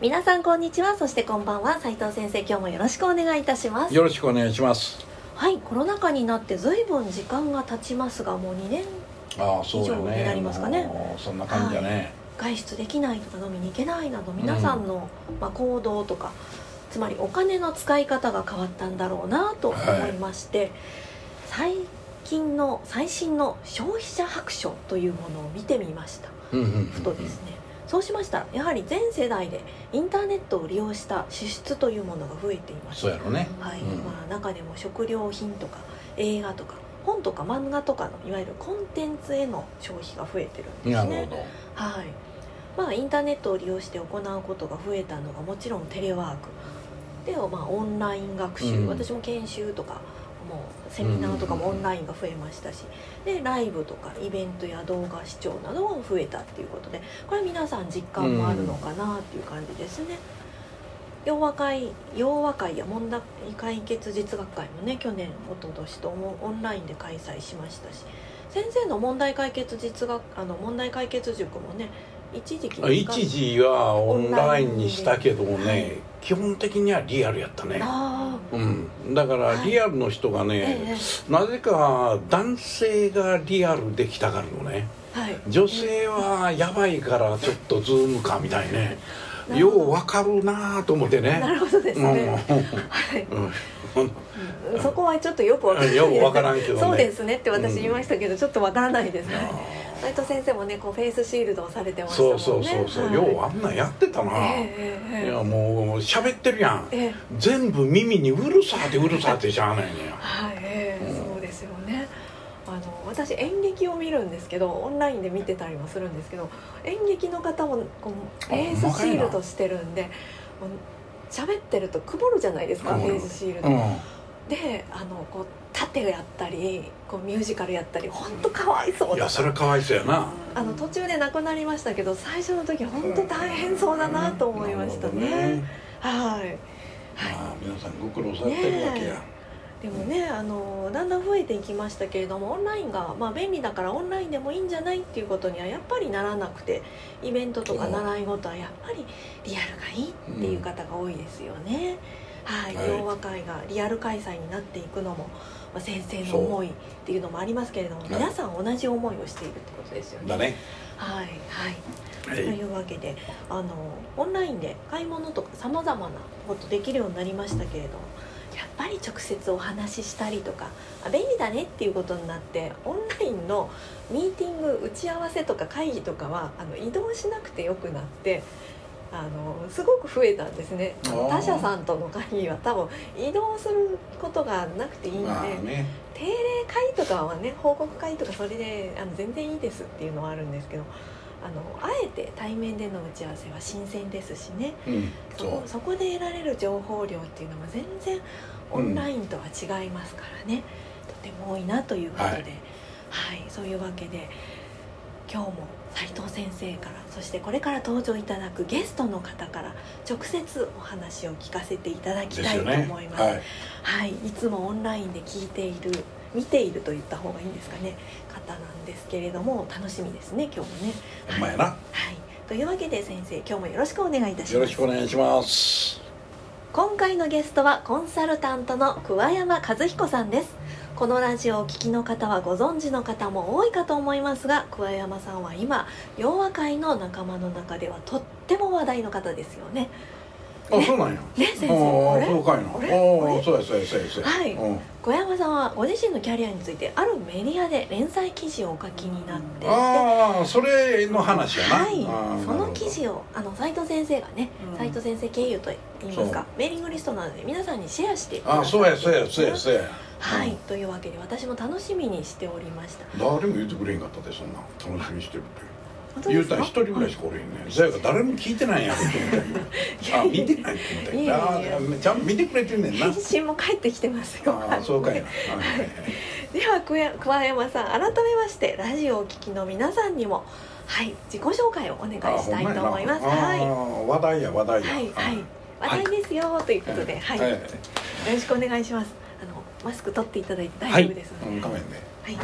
皆さんこんにちは。そしてこんばんは。斉藤先生今日もよろしくお願いいたします。よろしくお願いします。はいコロナ禍になってずいぶん時間が経ちますがもう2年ああそうだ以上にねなりますかね。もうそんな感じだね、外出できないとか飲みに行けないなど皆さんの、まあ、行動とかつまりお金の使い方が変わったんだろうなと思いまして、最近の最新の消費者白書というものを見てみました。うんうんうん。ふとですねそうしました。らやはり全世代でインターネットを利用した支出というものが増えています。そうやろね。はい。うん。まあ、中でも食料品とか映画とか本とか漫画とかのいわゆるコンテンツへの消費が増えてるんですね。なるほど。はい。まあインターネットを利用して行うことが増えたのがもちろんテレワーク。で、まあ、オンライン学習、うん。私も研修とかもうセミナーとかもオンラインが増えましたしでライブとかイベントや動画視聴なども増えたっていうことでこれ皆さん実感もあるのかなっていう感じですね。洋和会洋和会や問題解決実学会もね去年一昨年ともオンラインで開催しましたし先生の問題解決実学あの問題解決塾もね一時期あ一時はオンラインにしたけどもね、はい基本的にはリアルやったね。あうん、だからはい。リアルの人があ、ね、えなぜか男性がリアルできたがるのね。えはい。女性はやばいからちょっとズームかみたいね。ようわかるなと思ってね。なるほどですね、はいうん。うんうん。そこはちょっとよくわからない。よくわからんけどね。そうですねって私言いましたけど、ちょっとわからないですねあ斉藤先生もねこうフェイスシールドをされてまーしたもんね。そうそうそうそう、はい。ようあんなんやってたな、ええええいやもう喋ってるやん。ええ。全部耳にうるさーってうるさーってしゃあないねや。はい、ええうん。そうですよね。あの私演劇を見るんですけどオンラインで見てたりもするんですけど演劇の方もこうフあェイスシールドしてるんで喋ってると曇るじゃないですか、フェイスシールド、うん。であのこう盾やったりこうミュージカルやったり本当かわいそうだいやそれかわいそうやな。あの途中で亡くなりましたけど最初の時本当大変そうだなと思いましたね。ね。はい、はい。まあ皆さんご苦労されてるわけや、でもねあのだんだん増えていきましたけれどもオンラインが、まあ、便利だからオンラインでもいいんじゃないっていうことにはやっぱりならなくてイベントとか習い事はやっぱりリアルがいいっていう方が多いですよね。はい、はい。洋和会がリアル開催になっていくのも、まあ、先生の思いっていうのもありますけれどもはい。皆さん同じ思いをしているってことですよね。だね。はいはい。とはい。いうわけであのオンラインで買い物とかさまざまなことできるようになりましたけれどもやっぱり直接お話ししたりとかあ便利だねっていうことになってオンラインのミーティング打ち合わせとか会議とかはあの移動しなくてよくなってあのすごく増えたんですね。他社さんとの会議は多分移動することがなくていいんで、まあね。定例会とかはね報告会とかそれであの全然いいですっていうのはあるんですけどあのあえて対面での打ち合わせは新鮮ですしね。うんそこそこで得られる情報量っていうのも全然オンラインとは違いますからね、とても多いなということで、ははいい。そういうわけで今日も斉藤先生からそしてこれから登場いただくゲストの方から直接お話を聞かせていただきたいと思います。はい。はい、いつもオンラインで聞いている見ていると言った方がいいんですかね。方なんですけれども楽しみですね今日もね。ほんまやな。はい、というわけで先生今日もよろしくお願いいたします。よろしくお願いします。今回のゲストはコンサルタントの桑山和彦さんですこのラジオをお聞きの方はご存知の方も多いかと思いますが桑山さんは今洋和会の仲間の中ではとっても話題の方ですよね。あそうなんや。ね先生あそうかいなあそうやそうやそうやそうやはいうん小山さん。はご自身のキャリアについてあるメディアで連載記事をお書きになっていて。ああそれの話やな。はい。その記事をあの斉藤先生がねうん。斉藤先生経由と言いますかメーリングリストなので皆さんにシェアしてあそうやそうやそうやそうやはい、うん。というわけで私も楽しみにしておりました。誰も言ってくれへんかったでそんな楽しみにしてるって。言うたら一人ぐらいしかおれへんねん。そやから誰も聞いてないんやろと思ったよあ見てないって思ったちゃんと見てくれてんねんな。返信も返ってきてますよあそうかい。なでは桑山桑山さん改めましてラジオをお聞きの皆さんにもはい自己紹介をお願いしたいと思います。はい。話題や話題や。はいはい。話題ですよということで、はい、はい。よろしくお願いします。マスク取っていただいて大丈夫ですので、うん。画面ではい、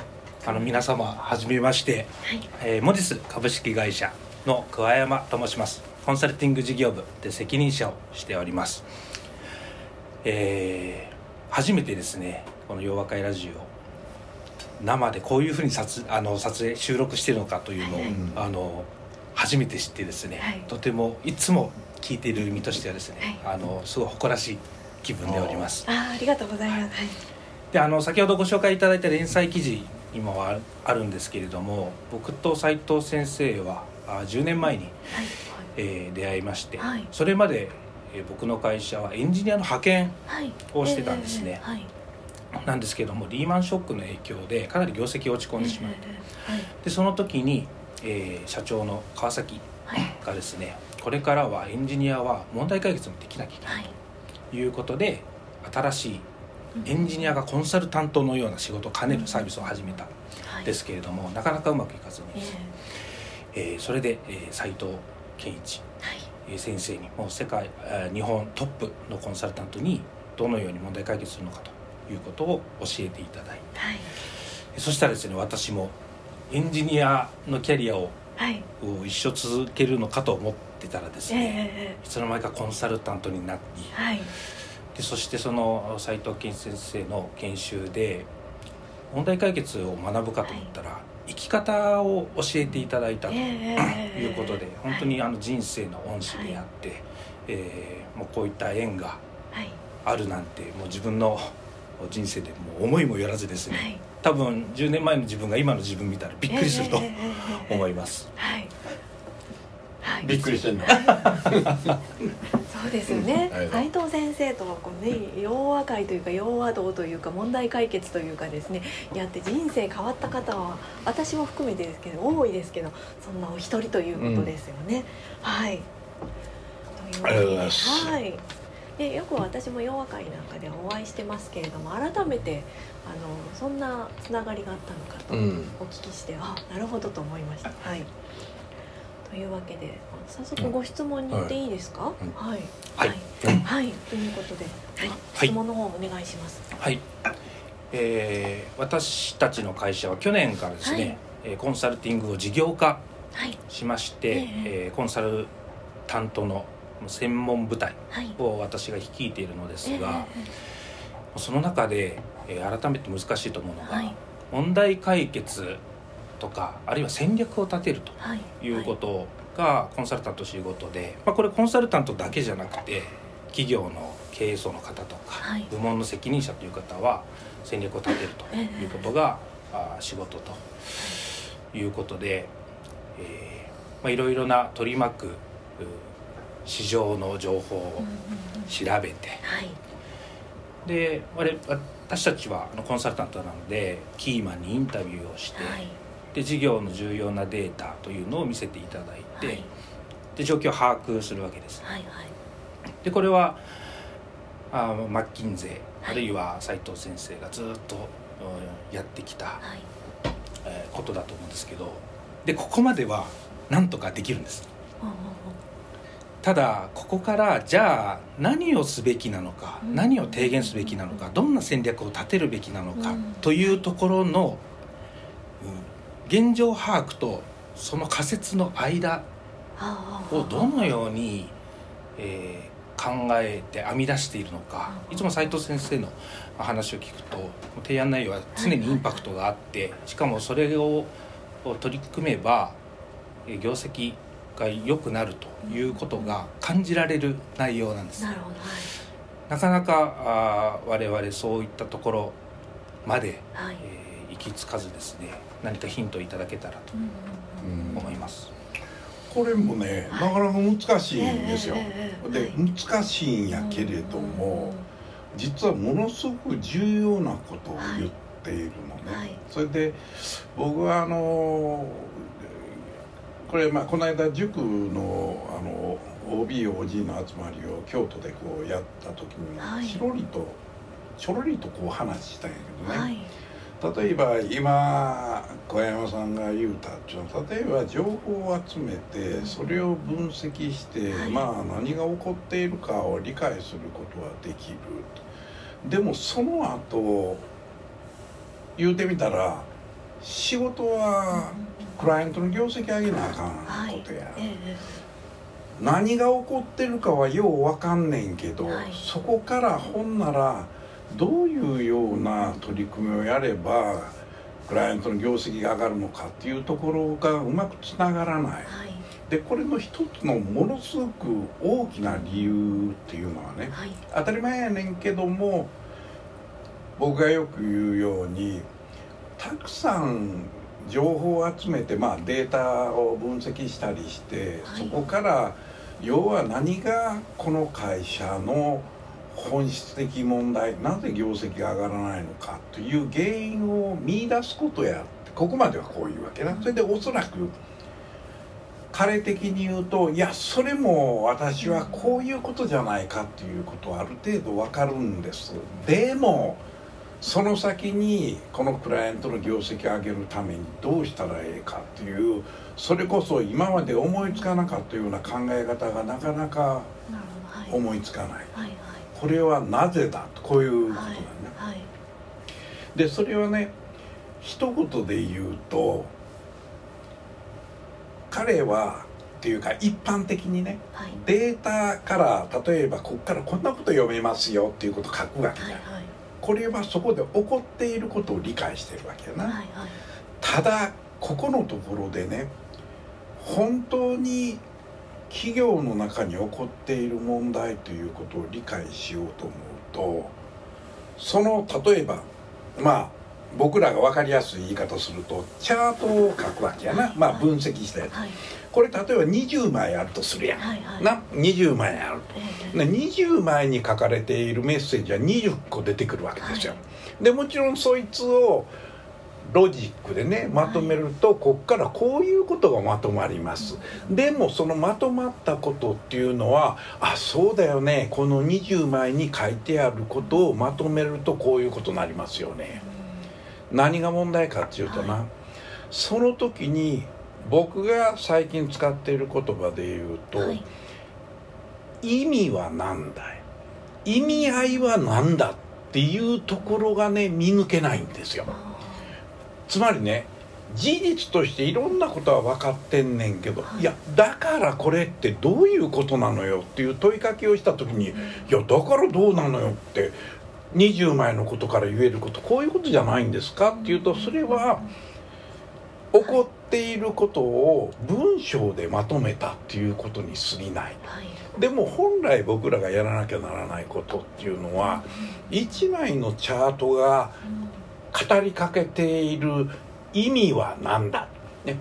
あの皆様はじめまして、はい、えー、モディス株式会社の桑山と申します。コンサルティング事業部で責任者をしております。えー初めてですねこの「洋和会ラジオ」生でこういうふうに撮あの撮影収録してるのかというのを、うんあの初めて知ってですね、はい。とてもいつも聞いている身としてはですね、あのすごい誇らしい気分でおります。あーありがとうございます。はい、であの先ほどご紹介いただいた連載記事にもああるんですけれども僕と斉藤先生はあ10年前に、はい、えー出会いまして、はい。それまで、えー僕の会社はエンジニアの派遣はい、をしてたんですね。えーはい、なんですけどもリーマンショックの影響でかなり業績落ち込んでしまうとえーはい、でその時に、えー社長の川崎はい、がですねこれからはエンジニアは問題解決もできなきゃいけないはい、うことで新しいエンジニアがコンサルタントのような仕事を兼ねるサービスを始めたはい。ですけれどもなかなかうまくいかずに。えーえーそれで、えー斉藤健一はい、えー先生にもう世界、えー日本トップのコンサルタントにどのように問題解決するのかということを教えていただいて。はい、そしたらですね私もエンジニアのキャリアをはい、を一生続けるのかと思ってたらですえーね、えいつの間にかコンサルタントになりーはい、でそしてその斉藤健一先生の研修で問題解決を学ぶかと思ったら、生き方を教えていただいたということで本当にあの人生の恩師であって、えーもうこういった縁がはい、あるなんてもう自分の人生でもう思いもよらずですね、はい、多分10年前の自分が今の自分見たらびっくりすると思います。はい、はい、びっくりしてんの。そうですよね。はい。斉藤先生とはこうね洋和会というか洋和道というか問題解決というかですねやって人生変わった方は私も含めてですけど多いですけどそんなお一人ということですよね、はい。というわけではい。でよく私も洋和会なんかでお会いしてますけれども改めてあのそんなつながりがあったのかとうん。お聞きして、あなるほどと思いました。はいというわけで早速ご質問に行っていいですか、うん。はい。はい。はい、はい。ということで、はい、はい質問の方お願いします。はい、えー私たちの会社は去年からですね、はい。えーコンサルティングを事業化はい。しまして、ええ。えーコンサル担当の専門部隊はい。を私が率いているのですええ。が、その中で、えー改めて難しいと思うのが、はい。問題解決とかあるいは戦略を立てるとはい。いうことがコンサルタント仕事で、まあ、これコンサルタントだけじゃなくて企業の経営層の方とか、はい。部門の責任者という方は戦略を立てるということが、あ仕事ということで、えーまあ、いろいろな取り巻くう市場の情報を調べてはい。で私たちはコンサルタントなのでキーマンにインタビューをして、はいで事業の重要なデータというのを見せていただいて、はい。で状況を把握するわけです。はいはい。でこれはあマッキンゼはい。あるいは斉藤先生がずっとうんやってきた、はい。えーことだと思うんですけどでここまではなんとかできるんです。ただここからじゃあ何をすべきなのか、うん。何を提言すべきなのかどんな戦略を立てるべきなのか、うん。というところの、うん現状把握とその仮説の間あをどのように、えー考えて編み出しているのか。うんいつも斉藤先生の話を聞くと提案内容は常にインパクトがあってしかもそれを取り組めばえー業績が良くなるということが感じられる内容なんです。ななかなかあー我々そういったところまで、はい。えー行き着かずですね何かヒントいただけたらと思います。これもねなかなか難しいんですよ。ではい。難しいんやけれども実はものすごく重要なことを言っているのね、はい。それで僕はあのこれまあこの間塾のあの OBOG の集まりを京都でこうやった時にはい。ちろりとちょろりとこう話したんやけどね、はい例えば今小山さんが言うたっちゅうのは例えば情報を集めてそれを分析して、はい。まあ何が起こっているかを理解することはできるでもその後言うてみたら仕事はクライアントの業績上げなあかんことや、ええ。何が起こってるかはようわかんねんけど、はい。そこからほんならどういうような取り組みをやればクライアントの業績が上がるのかっていうところがうまくつながらない。はい。でこれの一つのものすごく大きな理由っていうのはねはい。当たり前やねんけども僕がよく言うようにたくさん情報を集めて、まあ、データを分析したりして、はい。そこから要は何がこの会社の本質的問題なぜ業績が上がらないのかという原因を見出すことやここまではこういうわけなそれでおそらく彼的に言うといやそれも私はこういうことじゃないかっていうことはある程度わかるんです。でもその先にこのクライアントの業績を上げるためにどうしたらええかっていうそれこそ今まで思いつかなかったような考え方がなかなか思いつかないこれはなぜだとこういうことだね、はいはい。でそれはね一言で言うと彼はっていうか一般的にねはい。データから例えばここからこんなこと読めますよっていうことを書くわけだ、はいはい。これはそこで起こっていることを理解してるわけやな、はいはい。ただここのところでね本当に企業の中に起こっている問題ということを理解しようと思うとその例えばまあ僕らが分かりやすい言い方するとチャートを書くわけやな、まあ分析したやつ。はい。これ例えば20枚あるとするやん、はいはい。な20枚あると。ええで20枚に書かれているメッセージは20個出てくるわけですよ。はでもちろんそいつをロジックでねまとめると、こっからこういうことがまとまります。でもそのまとまったことっていうのはあそうだよねこの20枚に書いてあることをまとめるとこういうことになりますよね。何が問題かっていうとな、はい。その時に僕が最近使っている言葉で言うと、はい。意味は何だい？意味合いは何だっていうところがね見抜けないんですよ。あつまりね事実としていろんなことは分かってんねんけど、はい。い、やだからこれってどういうことなのよっていう問いかけをした時にいやだからどうなのよって20枚のことから言えることこういうことじゃないんですかっていうとそれは起こっていることを文章でまとめたっていうことに過ぎない。はい。でも本来僕らがやらなきゃならないことっていうのは1枚のチャートが語りかけている意味は何だ、ね、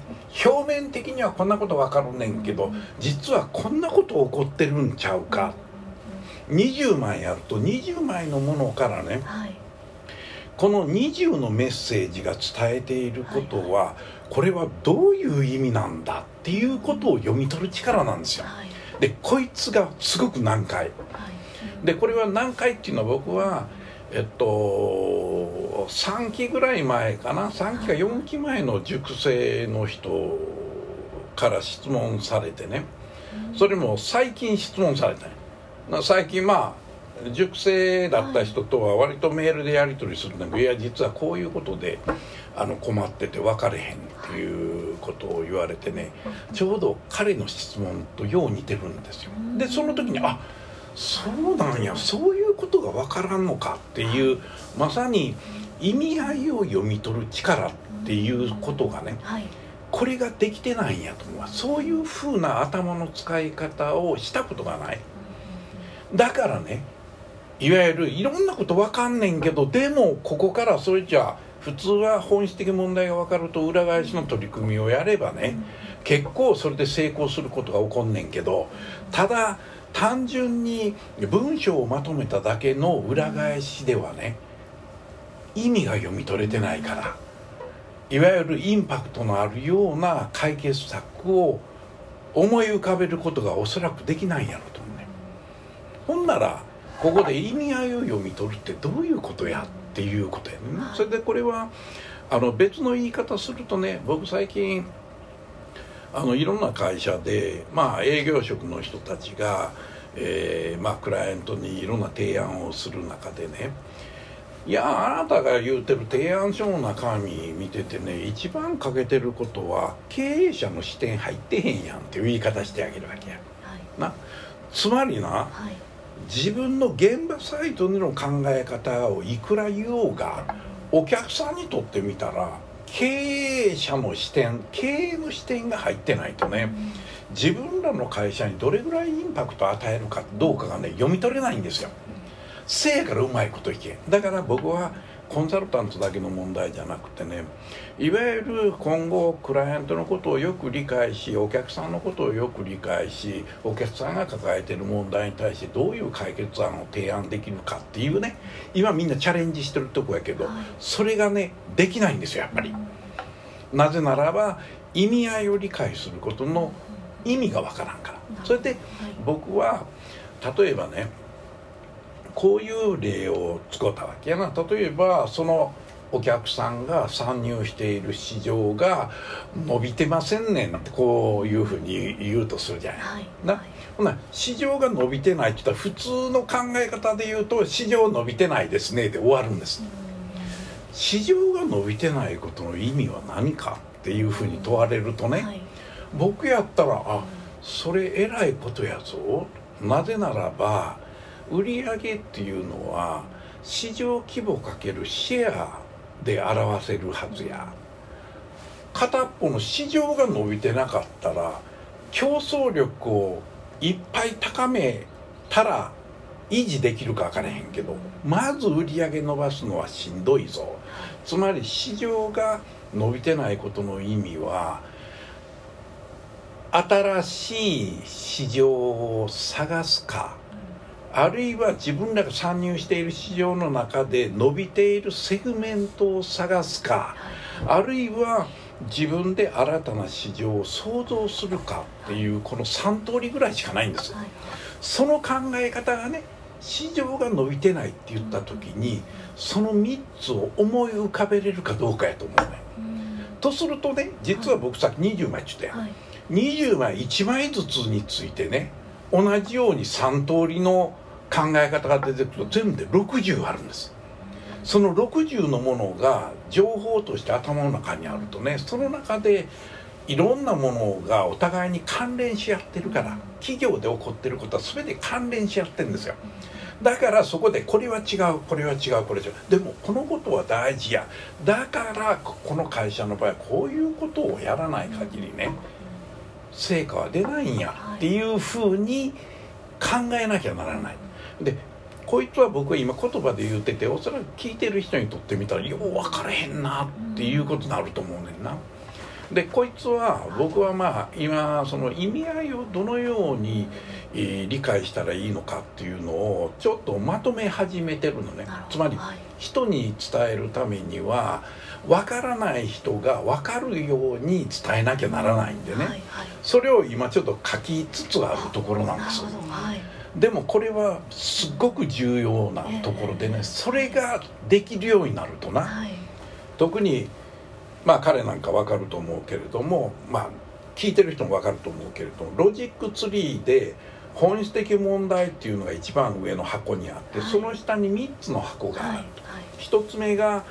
表面的にはこんなことわかるねんけど実はこんなこと起こってるんちゃうか。20枚やると20枚のものからねはい。この20のメッセージが伝えていることはこれはどういう意味なんだっていうことを読み取る力なんですよ。はい。でこいつがすごく難解。はい。でこれは難解っていうのは僕はえっと3期ぐらい前かな？3期か4期前の塾生の人から質問されてね。それも最近質問された最近まあ塾生だった人とは割とメールでやり取りするんだ。けど、い、や実はこういうことであの困ってて分かれへんっていうことを言われてね。ちょうど彼の質問とよう似てるんですよ。でその時にあそうなんや。そういうことが分からんのかっていうまさに意味合いを読み取る力っていうことがねはい。これができてないんやと思うわ。そういうふうな頭の使い方をしたことがない。だからねいわゆるいろんなことわかんねんけどでもここからそれじゃあ普通は本質的問題が分かると裏返しの取り組みをやればね結構それで成功することが起こんねんけどただ単純に文章をまとめただけの裏返しではね意味が読み取れてないからいわゆるインパクトのあるような解決策を思い浮かべることがおそらくできないんやろと思うね。ほんならここで意味合いを読み取るってどういうことやっていうことやね、それでこれはあの別の言い方するとね僕最近あのいろんな会社でまあ営業職の人たちが、えー、まあクライアントにいろんな提案をする中でねいやあなたが言うてる提案書の中身見ててね一番欠けてることは経営者の視点入ってへんやんっていう言い方してあげるわけや、はい、な。つまりな、はい、自分の現場サイトでの考え方をいくら言おうがお客さんにとってみたら経営者の視点経営の視点が入ってないとね、自分らの会社にどれぐらいインパクトを与えるかどうかがね読み取れないんですよ。せやからうまいこといけだから僕はコンサルタントだけの問題じゃなくてねいわゆる今後クライアントのことをよく理解しお客さんのことをよく理解しお客さんが抱えている問題に対してどういう解決案を提案できるかっていうね今みんなチャレンジしてるとこやけどそれがねできないんですよやっぱり。なぜならば意味合いを理解することの意味がわからんから。それで僕は例えばねこういう例を使ったわけやな例えばそのお客さんが参入している市場が伸びてませんねんってこういうふうに言うとするじゃない。はい、なほな市場が伸びてないって言ったら普通の考え方で言うと市場伸びてないですねで終わるんです。市場が伸びてないことの意味は何かっていうふうに問われるとね、はい、僕やったらあそれえらいことやぞなぜならば売上っていうのは市場規模かけるシェアで表せるはずや。片っぽの市場が伸びてなかったら競争力をいっぱい高めたら維持できるか分からへんけどまず売り上げ伸ばすのはしんどいぞ。つまり市場が伸びてないことの意味は新しい市場を探すかあるいは自分らが参入している市場の中で伸びているセグメントを探すかあるいは自分で新たな市場を創造するかっていうこの3通りぐらいしかないんです。その考え方がね市場が伸びてないって言った時にその3つを思い浮かべれるかどうかやと思うね。とするとね実は僕さっき20枚って言ったやん、20枚1枚ずつについてね同じように3通りの考え方が出てくると全部で60あるんです。その60のものが情報として頭の中にあるとねその中でいろんなものがお互いに関連し合ってるから企業で起こってることは全て関連し合ってるんですよ。だからそこでこれは違うこれは違うこれは違う。でもこのことは大事や。だからこの会社の場合はこういうことをやらない限りね成果は出ないんやっていうふうに考えなきゃならない。でこいつは僕は今言葉で言うてておそらく聞いてる人にとってみたらよう分からへんなっていうことになると思うねんな。でこいつは僕はまあ今その意味合いをどのように、えー、理解したらいいのかっていうのをちょっとまとめ始めてるのね。つまり人に伝えるためには分からない人が分かるように伝えなきゃならないんでね、それを今ちょっと書きつつあるところなんです。でもこれはすごく重要なところでね、それができるようになるとな、はい、特にまあ彼なんか分かると思うけれどもまあ聞いてる人も分かると思うけれどもロジックツリーで本質的問題っていうのが一番上の箱にあって、はい、その下に3つの箱があると、はい、1つ目が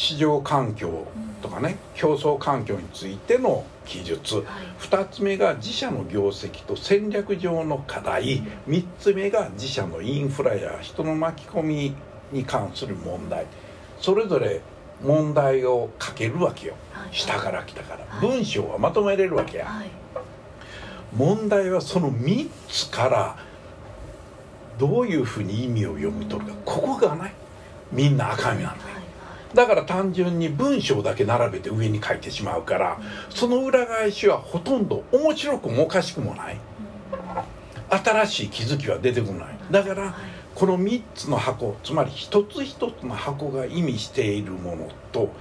市場環境とかね、競争環境についての記述、はい、2つ目が自社の業績と戦略上の課題、3つ目が自社のインフラや人の巻き込みに関する問題。それぞれ問題を書けるわけよ、はい、下から来たから、はい、文章はまとめれるわけや、はい、問題はその3つからどういうふうに意味を読み取るか。ここがねみんな赤みなんだよだから単純に文章だけ並べて上に書いてしまうからその裏返しはほとんど面白くもおかしくもない新しい気づきは出てこないだからこの3つの箱つまり一つ一つの箱が意味しているものと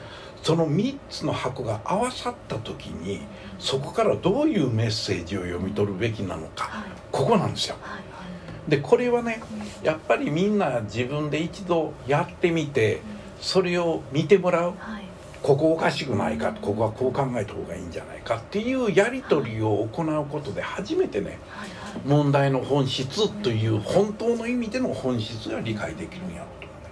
その3つの箱が合わさった時にそこからどういうメッセージを読み取るべきなのか、ここなんですよ。でこれはねやっぱりみんな自分で一度やってみてそれを見てもらう。はい。ここおかしくないかここはこう考えた方がいいんじゃないかっていうやり取りを行うことで初めてねはいはい。問題の本質という本当の意味での本質が理解できるんやろうと思うね。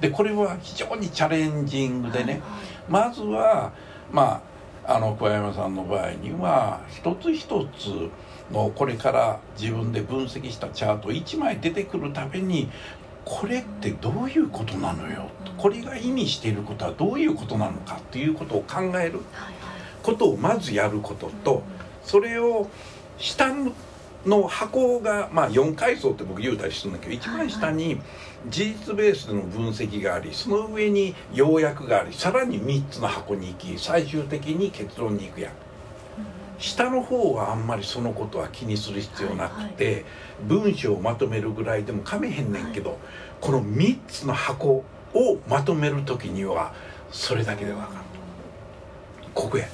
でこれは非常にチャレンジングでねまずはまああの小山さんの場合には一つ一つのこれから自分で分析したチャート1枚出てくるたびにこれってどういうことなのよ？これが意味していることはどういうことなのかっていうことを考える。ことをまずやることとそれを下の箱が、まあ、4階層って僕言うたりするんだけど一番下に事実ベースでの分析がありその上に要約がありさらに3つの箱に行き最終的に結論に行くやん下の方はあんまりそのことは気にする必要なくて、文章をまとめるぐらいでもかめへんねんけど、この3つの箱をまとめる時にはそれだけで分かる。ここや。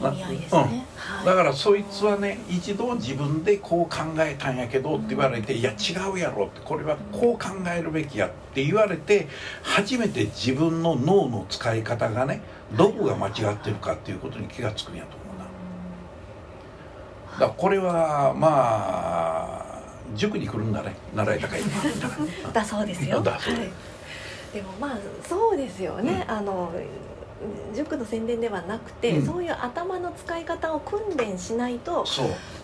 意味合いですね、はい。だからそいつはね一度自分でこう考えたんやけどって言われて「いや違うやろ」ってこれはこう考えるべきやって言われて初めて自分の脳の使い方がねどこが間違ってるかっていうことに気がつくんやと思うからこれはまあ塾に来るんだね習いたかい。だそうですよ。だそうはい。でもまあそうですよね。あの塾の宣伝ではなくて、うん。そういう頭の使い方を訓練しないと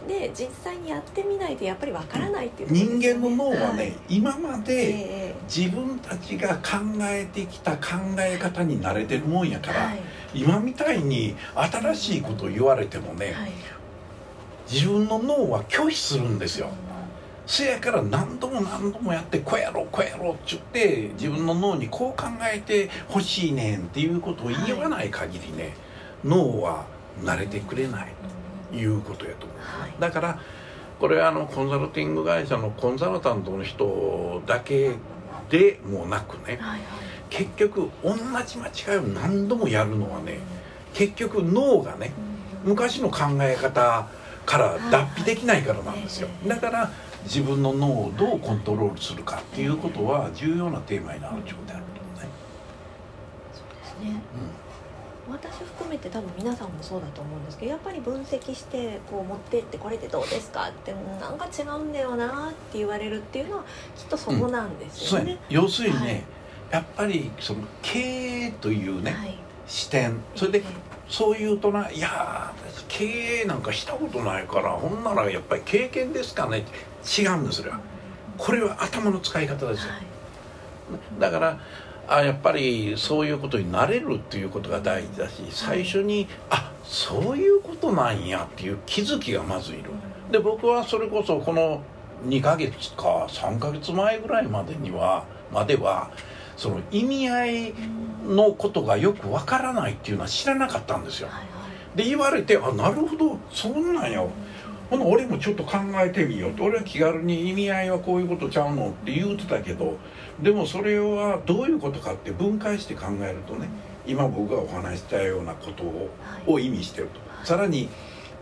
で実際にやってみないとやっぱりわからないっていうね、人間の脳はね、はい。今まえでえ自分たちが考えてきた考え方に慣れてるもんやから、はい。今みたいに新しいことを言われてもね、はい自分の脳は拒否するんですよ。せやから何度も何度もやってこうやろうこうやろうっちゅって自分の脳にこう考えてほしいねんっていうことを言わない限りね、脳は慣れてくれない。いうことやと思う、はい。だからこれはあのコンサルティング会社のコンサルタントの人だけでもなくねはいはい。結局同じ間違いを何度もやるのはね結局脳がね昔の考え方から脱皮できないからなんですよ。はいだから自分の脳をどうコントロールするかっていうことは重要なテーマになるってことであると思うね、そうですね。私含めて多分皆さんもそうだと思うんですけどやっぱり分析してこう持ってってこれでどうですかってうんなんか違うんだよなって言われるっていうのはきっとそこなんですよね。そうやね。要するにね、はいやっぱりその経営というね、はい。視点。それでえそう言うとないやー私経営なんかしたことないからほんならやっぱり経験ですかね。って違うんですそれはこれは頭の使い方ですよ。はい。だからあやっぱりそういうことになれるっていうことが大事だし最初にあそういうことなんやっていう気づきがまずいる。で僕はそれこそこの2ヶ月か3ヶ月前ぐらいまでにはまではその意味合いのことがよくわからないっていうのは知らなかったんですよ。で言われてあなるほどそんなんや。ほな俺もちょっと考えてみよう。と俺は気軽に意味合いはこういうことちゃうのって言うてたけどでもそれはどういうことかって分解して考えるとね今僕がお話ししたようなことをはい。を意味してると。さらに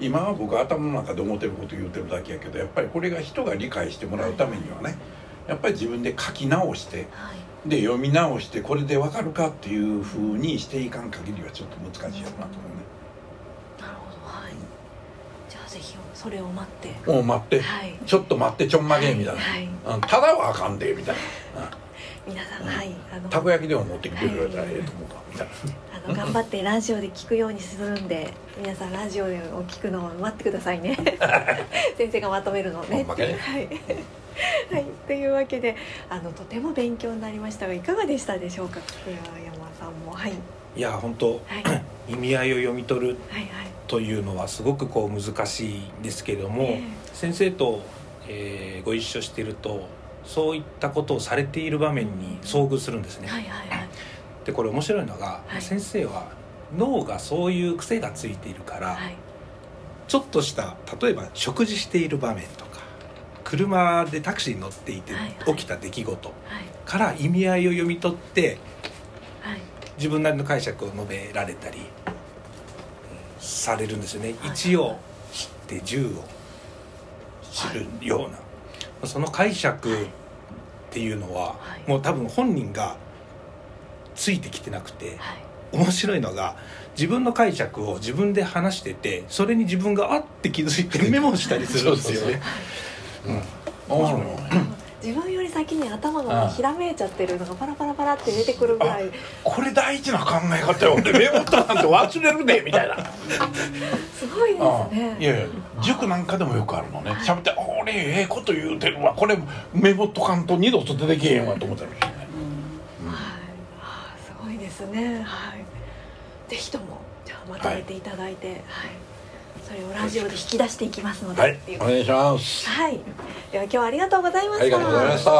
今は僕は頭の中で思ってること言うてるだけやけどやっぱりこれが人が理解してもらうためにはねやっぱり自分で書き直してはいで読み直してこれでわかるかっていうふうにしていかん限りはちょっと難しいやろなと思うね。なるほど。はい。じゃあぜひそれを待って。もう待って。はい。ちょっと待ってちょんまげみたいな、はいうんただはあかんでみたいな、皆さんうん。はい。あのたこ焼きでも持ってきてくれたらええと思うかみたいな。あの頑張ってラジオで聞くようにするんで皆さんラジオを聞くのを待ってくださいね。先生がまとめるのをね。ほんまかねはい、はい、というわけであのとても勉強になりましたがいかがでしたでしょうか？山さんも。はい。いや本当はい。は い意味合いを読み取るはいというのはすごくこう難しいんですけれども、え先生と、えーご一緒しているとそういったことをされている場面に遭遇するんですね。はいはいはい。でこれ面白いのが、はい。先生は脳がそういう癖がついているから、はい。ちょっとした例えば食事している場面とか車でタクシーに乗っていて起きた出来事はい。から意味合いを読み取ってはい。自分なりの解釈を述べられたりされるんですよね、1を知って10を知るような、その解釈っていうのは、はい。もう多分本人がついてきてなくて、はい。面白いのが自分の解釈を自分で話しててそれに自分があって気づいてメモしたりするんですよね。自分より先に頭がひらめいちゃってるのがパラパラパラって出てくるぐらい。これ大事な考え方よ。俺メモったなんて忘れるで みたいな。すごいですあいねやいや塾なんかでもよくあるのね。喋って「俺ええこと言うてるわ。これメモっとかんと二度と出てけえへんわ」と思ってるしねはい。あーすごいですね。はい。ぜひともじゃあまとめていただいて。はい、それをラジオで引き出していきますので、はい。お願いします。はい。では今日はありがとうございました。ありがとうございました。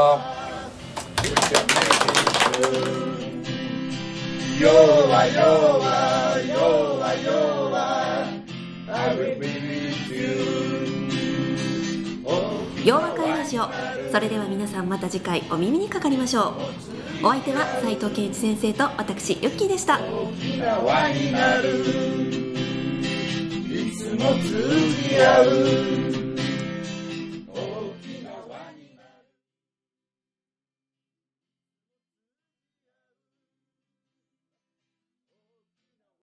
洋和会ラジオ。それでは皆さんまた次回お耳にかかりましょう。お相手は斉藤健一先生と私ユッキーでした。輪になるも通じ合う。